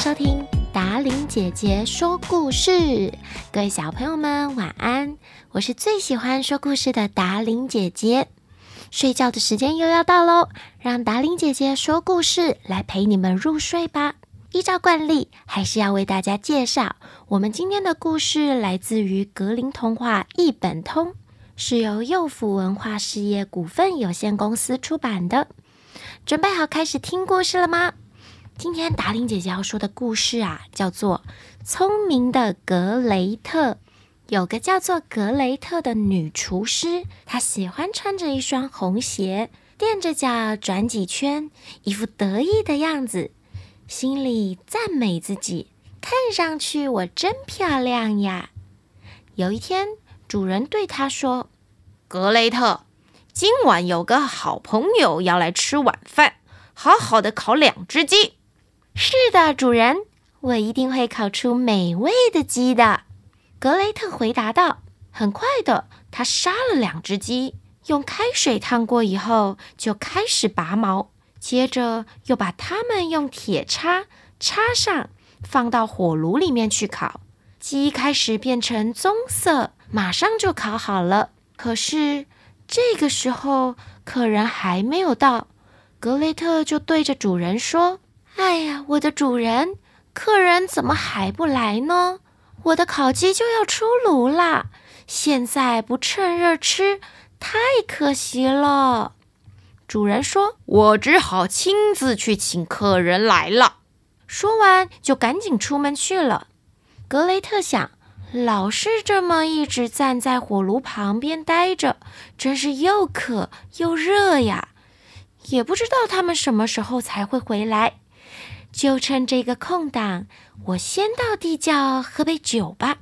收听达伶姐姐说故事，各位小朋友们晚安！我是最喜欢说故事的达伶姐姐。睡觉的时间又要到喽，让达伶姐姐说故事来陪你们入睡吧。依照惯例，还是要为大家介绍我们今天的故事，来自于格林童话一本通，是由幼福文化事业股份有限公司出版的。准备好开始听故事了吗？今天达令姐姐要说的故事啊，叫做《聪明的格雷特》。有个叫做格雷特的女厨师，她喜欢穿着一双红鞋，踮着脚转几圈，一副得意的样子，心里赞美自己，看上去我真漂亮呀。有一天，主人对她说：“格雷特，今晚有个好朋友要来吃晚饭，好好的烤两只鸡。”是的，主人，我一定会烤出美味的鸡的。格雷特回答道。很快的，他杀了两只鸡，用开水烫过以后，就开始拔毛，接着又把它们用铁叉插上，放到火炉里面去烤。鸡开始变成棕色，马上就烤好了。可是这个时候，客人还没有到，格雷特就对着主人说。哎呀，我的主人，客人怎么还不来呢？我的烤鸡就要出炉啦，现在不趁热吃，太可惜了。主人说：“我只好亲自去请客人来了。”说完就赶紧出门去了。格雷特想，老是这么一直站在火炉旁边待着，真是又渴又热呀。也不知道他们什么时候才会回来。就趁这个空档，我先到地窖喝杯酒吧。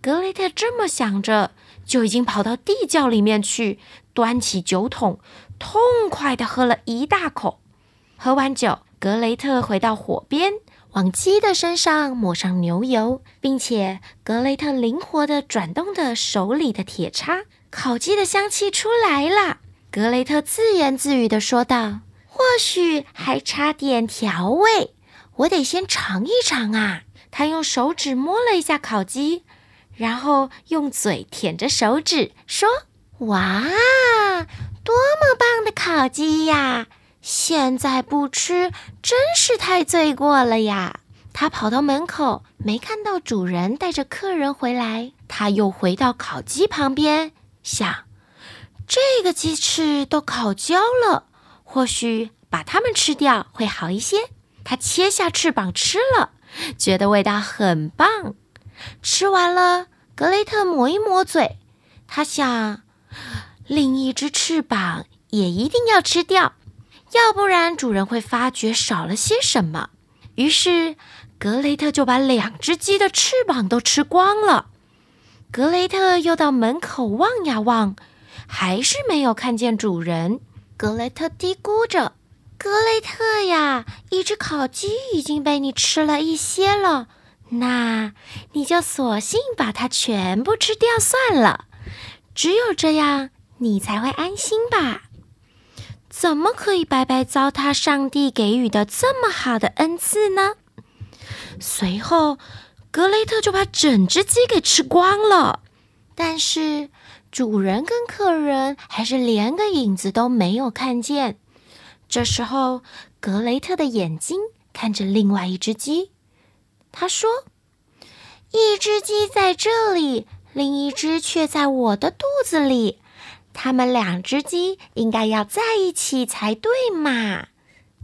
格雷特这么想着，就已经跑到地窖里面去，端起酒桶，痛快地喝了一大口。喝完酒，格雷特回到火边，往鸡的身上抹上牛油，并且格雷特灵活地转动着手里的铁叉，烤鸡的香气出来了。格雷特自言自语地说道。或许还差点调味，我得先尝一尝啊！他用手指摸了一下烤鸡，然后用嘴舔着手指说：“哇，多么棒的烤鸡呀！现在不吃真是太罪过了呀！”他跑到门口，没看到主人带着客人回来，他又回到烤鸡旁边，想：这个鸡翅都烤焦了。或许把它们吃掉会好一些。他切下翅膀吃了，觉得味道很棒。吃完了，格雷特抹一抹嘴，他想，另一只翅膀也一定要吃掉，要不然主人会发觉少了些什么。于是，格雷特就把两只鸡的翅膀都吃光了。格雷特又到门口望呀望，还是没有看见主人。格雷特嘀咕着：“格雷特呀，一只烤鸡已经被你吃了一些了，那你就索性把它全部吃掉算了。只有这样，你才会安心吧？怎么可以白白糟蹋上帝给予的这么好的恩赐呢？”随后，格雷特就把整只鸡给吃光了，但是。主人跟客人还是连个影子都没有看见。这时候，格雷特的眼睛看着另外一只鸡，他说：“一只鸡在这里，另一只却在我的肚子里。他们两只鸡应该要在一起才对嘛？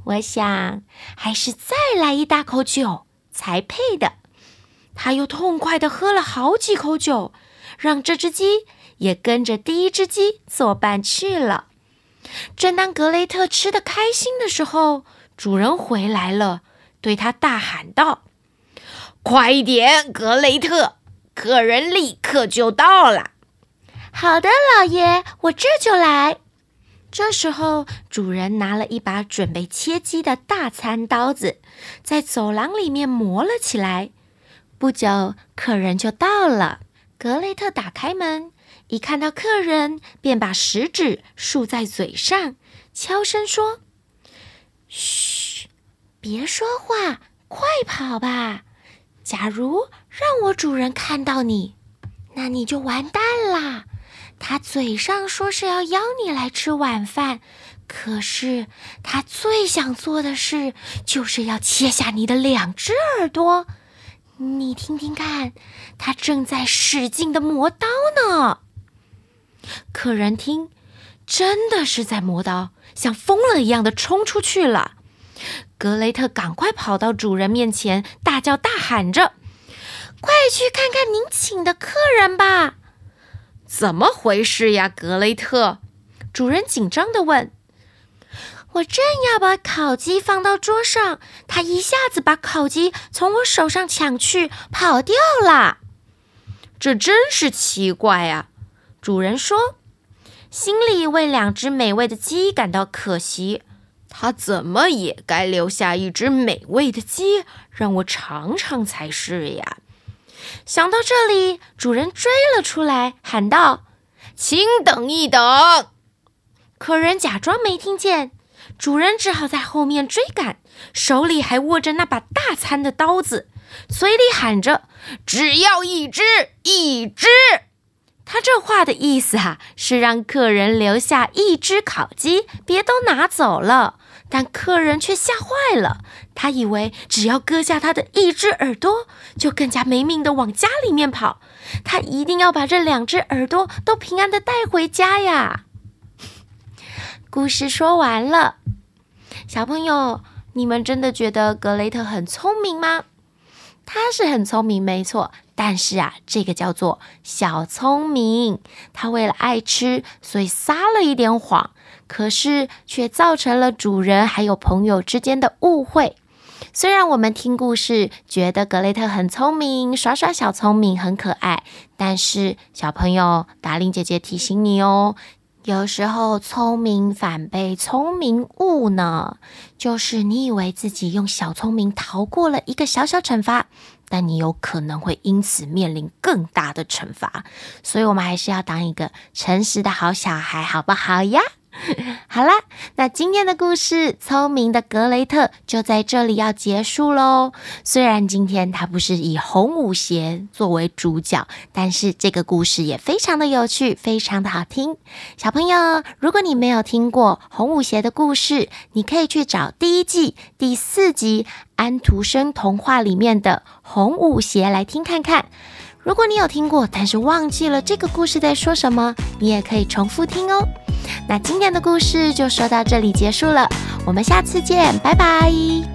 我想，还是再来一大口酒才配的。”他又痛快地喝了好几口酒，让这只鸡。也跟着第一只鸡作伴去了。正当格雷特吃得开心的时候，主人回来了，对他大喊道：“快一点，格雷特，客人立刻就到了。”“好的，老爷，我这就来。”这时候，主人拿了一把准备切鸡的大餐刀子，在走廊里面磨了起来。不久，客人就到了。格雷特打开门。一看到客人，便把食指竖在嘴上，悄声说：“嘘，别说话，快跑吧！假如让我主人看到你，那你就完蛋啦！他嘴上说是要邀你来吃晚饭，可是他最想做的事就是要切下你的两只耳朵。你听听看，他正在使劲的磨刀呢。客人听，真的是在磨刀，像疯了一样的冲出去了。格雷特赶快跑到主人面前，大叫大喊着：“快去看看您请的客人吧！”怎么回事呀，格雷特？主人紧张的问。我正要把烤鸡放到桌上，他一下子把烤鸡从我手上抢去，跑掉了。这真是奇怪啊！主人说，心里为两只美味的鸡感到可惜。他怎么也该留下一只美味的鸡，让我尝尝才是呀！想到这里，主人追了出来，喊道：“请等一等！”客人假装没听见。主人只好在后面追赶，手里还握着那把大餐的刀子，嘴里喊着：“只要一只，一只。”他这话的意思啊，是让客人留下一只烤鸡，别都拿走了。但客人却吓坏了，他以为只要割下他的一只耳朵，就更加没命地往家里面跑。他一定要把这两只耳朵都平安地带回家呀。故事说完了，小朋友，你们真的觉得格雷特很聪明吗？他是很聪明，没错。但是啊，这个叫做小聪明。他为了爱吃，所以撒了一点谎，可是却造成了主人还有朋友之间的误会。虽然我们听故事觉得格雷特很聪明，耍耍小聪明很可爱，但是小朋友，达令姐姐提醒你哦。有时候聪明反被聪明误呢，就是你以为自己用小聪明逃过了一个小小惩罚，但你有可能会因此面临更大的惩罚。所以，我们还是要当一个诚实的好小孩，好不好呀？好啦，那今天的故事《聪明的格雷特》就在这里要结束喽。虽然今天他不是以红舞鞋作为主角，但是这个故事也非常的有趣，非常的好听。小朋友，如果你没有听过红舞鞋的故事，你可以去找第一季第四集《安徒生童话》里面的红舞鞋来听看看。如果你有听过，但是忘记了这个故事在说什么，你也可以重复听哦。那今天的故事就说到这里结束了，我们下次见，拜拜。